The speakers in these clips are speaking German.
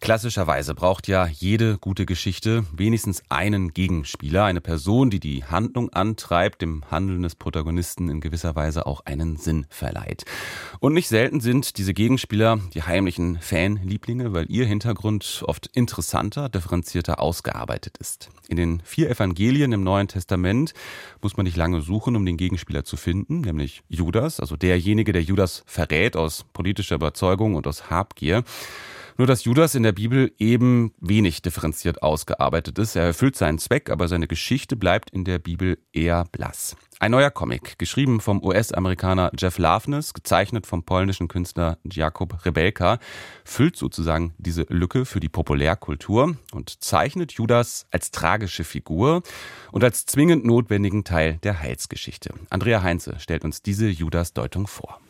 Klassischerweise braucht ja jede gute Geschichte wenigstens einen Gegenspieler, eine Person, die die Handlung antreibt, dem Handeln des Protagonisten in gewisser Weise auch einen Sinn verleiht. Und nicht selten sind diese Gegenspieler die heimlichen Fanlieblinge, weil ihr Hintergrund oft interessanter, differenzierter ausgearbeitet ist. In den vier Evangelien im Neuen Testament muss man nicht lange suchen, um den Gegenspieler zu finden, nämlich Judas, also derjenige, der Judas verrät aus politischer Überzeugung und aus Habgier. Nur dass Judas in der Bibel eben wenig differenziert ausgearbeitet ist. Er erfüllt seinen Zweck, aber seine Geschichte bleibt in der Bibel eher blass. Ein neuer Comic, geschrieben vom US-Amerikaner Jeff Loveness, gezeichnet vom polnischen Künstler Jakub Rebelka, füllt sozusagen diese Lücke für die Populärkultur und zeichnet Judas als tragische Figur und als zwingend notwendigen Teil der Heilsgeschichte. Andrea Heinze stellt uns diese Judas-Deutung vor.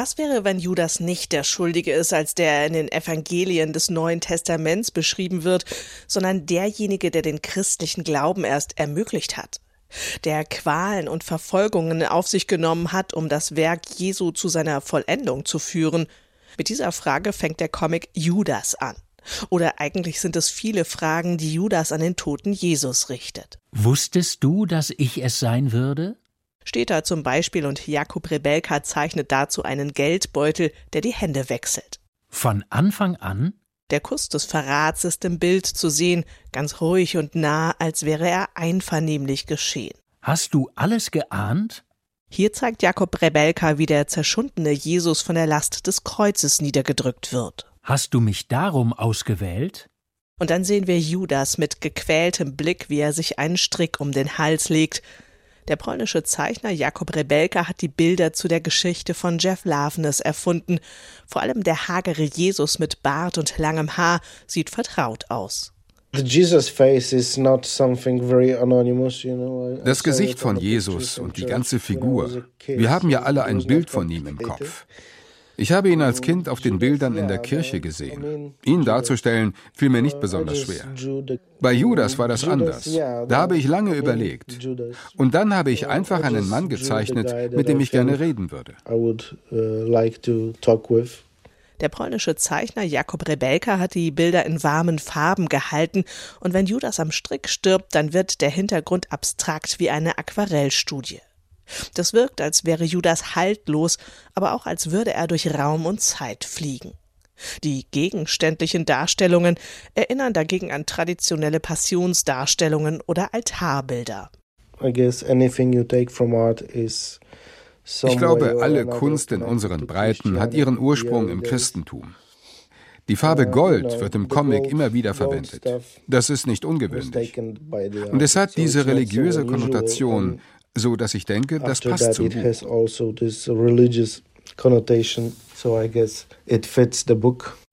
Was wäre, wenn Judas nicht der Schuldige ist, als der in den Evangelien des Neuen Testaments beschrieben wird, sondern derjenige, der den christlichen Glauben erst ermöglicht hat? Der Qualen und Verfolgungen auf sich genommen hat, um das Werk Jesu zu seiner Vollendung zu führen? Mit dieser Frage fängt der Comic Judas an. Oder eigentlich sind es viele Fragen, die Judas an den toten Jesus richtet. Wusstest du, dass ich es sein würde? Steht da zum Beispiel und Jakub Rebelka zeichnet dazu einen Geldbeutel, der die Hände wechselt. Von Anfang an? Der Kuss des Verrats ist im Bild zu sehen, ganz ruhig und nah, als wäre er einvernehmlich geschehen. Hast du alles geahnt? Hier zeigt Jakob Rebelka, wie der zerschundene Jesus von der Last des Kreuzes niedergedrückt wird. Hast du mich darum ausgewählt? Und dann sehen wir Judas mit gequältem Blick, wie er sich einen Strick um den Hals legt. Der polnische Zeichner Jakob Rebelka hat die Bilder zu der Geschichte von Jeff Loveness erfunden. Vor allem der hagere Jesus mit Bart und langem Haar sieht vertraut aus. Das Gesicht von Jesus und die ganze Figur. Wir haben ja alle ein Bild von ihm im Kopf. Ich habe ihn als Kind auf den Bildern in der Kirche gesehen. Ihn darzustellen fiel mir nicht besonders schwer. Bei Judas war das anders. Da habe ich lange überlegt. Und dann habe ich einfach einen Mann gezeichnet, mit dem ich gerne reden würde. Der polnische Zeichner Jakob Rebelka hat die Bilder in warmen Farben gehalten und wenn Judas am Strick stirbt, dann wird der Hintergrund abstrakt wie eine Aquarellstudie. Das wirkt, als wäre Judas haltlos, aber auch als würde er durch Raum und Zeit fliegen. Die gegenständlichen Darstellungen erinnern dagegen an traditionelle Passionsdarstellungen oder Altarbilder. Ich glaube, alle Kunst in unseren Breiten hat ihren Ursprung im Christentum. Die Farbe Gold wird im Comic immer wieder verwendet. Das ist nicht ungewöhnlich. Und es hat diese religiöse Konnotation, so dass ich denke, das passt zum Buch. Also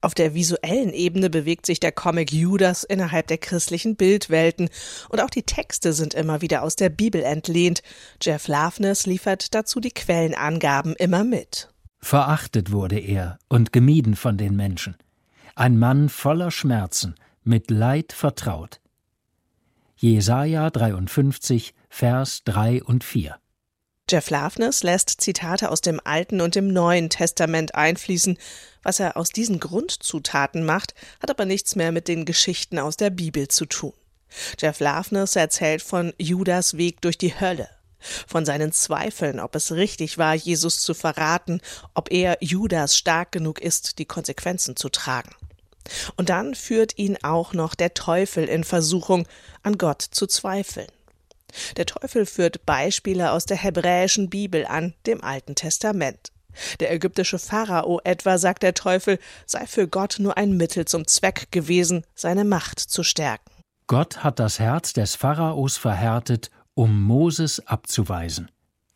Auf der visuellen Ebene bewegt sich der Comic Judas innerhalb der christlichen Bildwelten und auch die Texte sind immer wieder aus der Bibel entlehnt. Jeff Loveness liefert dazu die Quellenangaben immer mit. Verachtet wurde er und gemieden von den Menschen. Ein Mann voller Schmerzen, mit Leid vertraut. Jesaja 53, Vers 3 und 4. Jeff Loveness lässt Zitate aus dem Alten und dem Neuen Testament einfließen. Was er aus diesen Grundzutaten macht, hat aber nichts mehr mit den Geschichten aus der Bibel zu tun. Jeff Loveness erzählt von Judas Weg durch die Hölle, von seinen Zweifeln, ob es richtig war, Jesus zu verraten, ob er Judas stark genug ist, die Konsequenzen zu tragen. Und dann führt ihn auch noch der Teufel in Versuchung, an Gott zu zweifeln. Der Teufel führt Beispiele aus der hebräischen Bibel an, dem Alten Testament. Der ägyptische Pharao etwa, sagt der Teufel, sei für Gott nur ein Mittel zum Zweck gewesen, seine Macht zu stärken. Gott hat das Herz des Pharaos verhärtet, um Moses abzuweisen.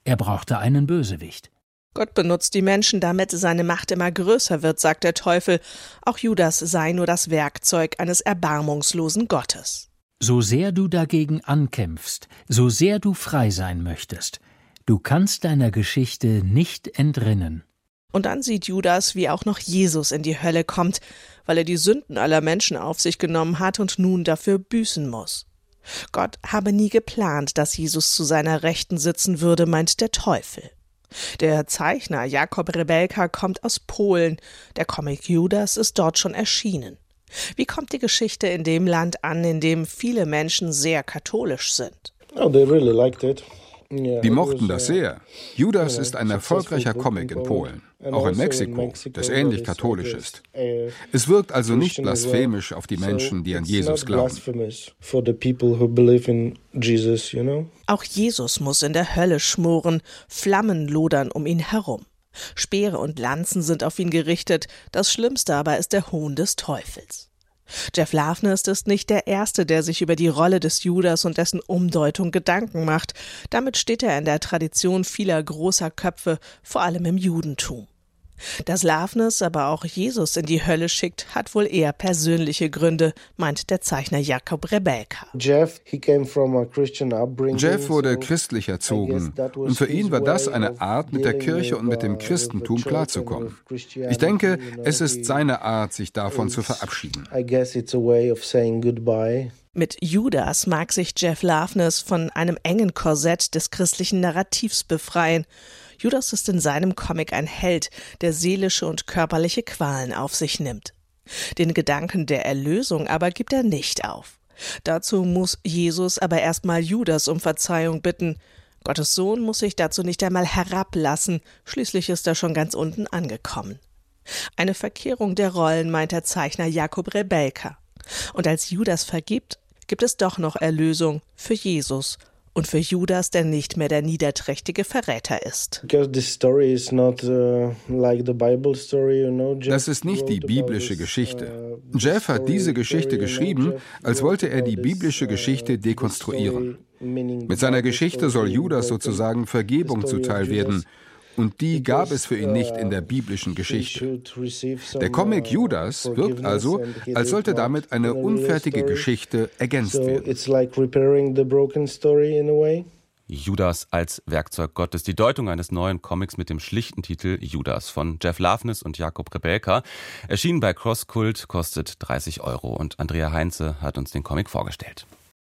Er brauchte einen Bösewicht. Gott benutzt die Menschen, damit seine Macht immer größer wird, sagt der Teufel. Auch Judas sei nur das Werkzeug eines erbarmungslosen Gottes. So sehr du dagegen ankämpfst, so sehr du frei sein möchtest, du kannst deiner Geschichte nicht entrinnen. Und dann sieht Judas, wie auch noch Jesus in die Hölle kommt, weil er die Sünden aller Menschen auf sich genommen hat und nun dafür büßen muss. Gott habe nie geplant, dass Jesus zu seiner Rechten sitzen würde, meint der Teufel. Der Zeichner Jakob Rebelka kommt aus Polen. Der Comic Judas ist dort schon erschienen. Wie kommt die Geschichte in dem Land an, in dem viele Menschen sehr katholisch sind? Oh, they really liked it. Die mochten das sehr. Judas ist ein erfolgreicher Comic in Polen, auch in Mexiko, das ähnlich katholisch ist. Es wirkt also nicht blasphemisch auf die Menschen, die an Jesus glauben. Auch Jesus muss in der Hölle schmoren, Flammen lodern um ihn herum. Speere und Lanzen sind auf ihn gerichtet, das Schlimmste aber ist der Hohn des Teufels. Jeff Loveness ist nicht der Erste, der sich über die Rolle des Judas und dessen Umdeutung Gedanken macht. Damit steht er in der Tradition vieler großer Köpfe, vor allem im Judentum. Dass Loveness aber auch Jesus in die Hölle schickt, hat wohl eher persönliche Gründe, meint der Zeichner Jakob Rebelka. Jeff, Jeff wurde christlich erzogen und für ihn war das eine Art, mit der Kirche und mit dem Christentum klarzukommen. Ich denke, es ist seine Art, sich davon zu verabschieden. Mit Judas mag sich Jeff Loveness von einem engen Korsett des christlichen Narrativs befreien Judas ist in seinem Comic ein Held, der seelische und körperliche Qualen auf sich nimmt. Den Gedanken der Erlösung aber gibt er nicht auf. Dazu muss Jesus aber erstmal Judas um Verzeihung bitten. Gottes Sohn muss sich dazu nicht einmal herablassen, schließlich ist er schon ganz unten angekommen. Eine Verkehrung der Rollen meint der Zeichner Jakob Rebelka. Und als Judas vergibt, gibt es doch noch Erlösung für Jesus und für Judas, der nicht mehr der niederträchtige Verräter ist. Uh, das ist nicht die biblische Geschichte. Uh, Jeff hat diese Geschichte geschrieben, als wollte er die biblische uh, Geschichte dekonstruieren. Mit seiner Geschichte soll Judas sozusagen Vergebung zuteil werden und die gab es für ihn nicht in der biblischen Geschichte. Der Comic uh, Judas wirkt also, als sollte damit eine unfertige Geschichte ergänzt werden. Judas als Werkzeug Gottes. Die Deutung eines neuen Comics mit dem schlichten Titel Judas von Jeff Loveness und Jakob Rebelka. Erschienen bei Crosskult, kostet 30 Euro und Andrea Heinze hat uns den Comic vorgestellt.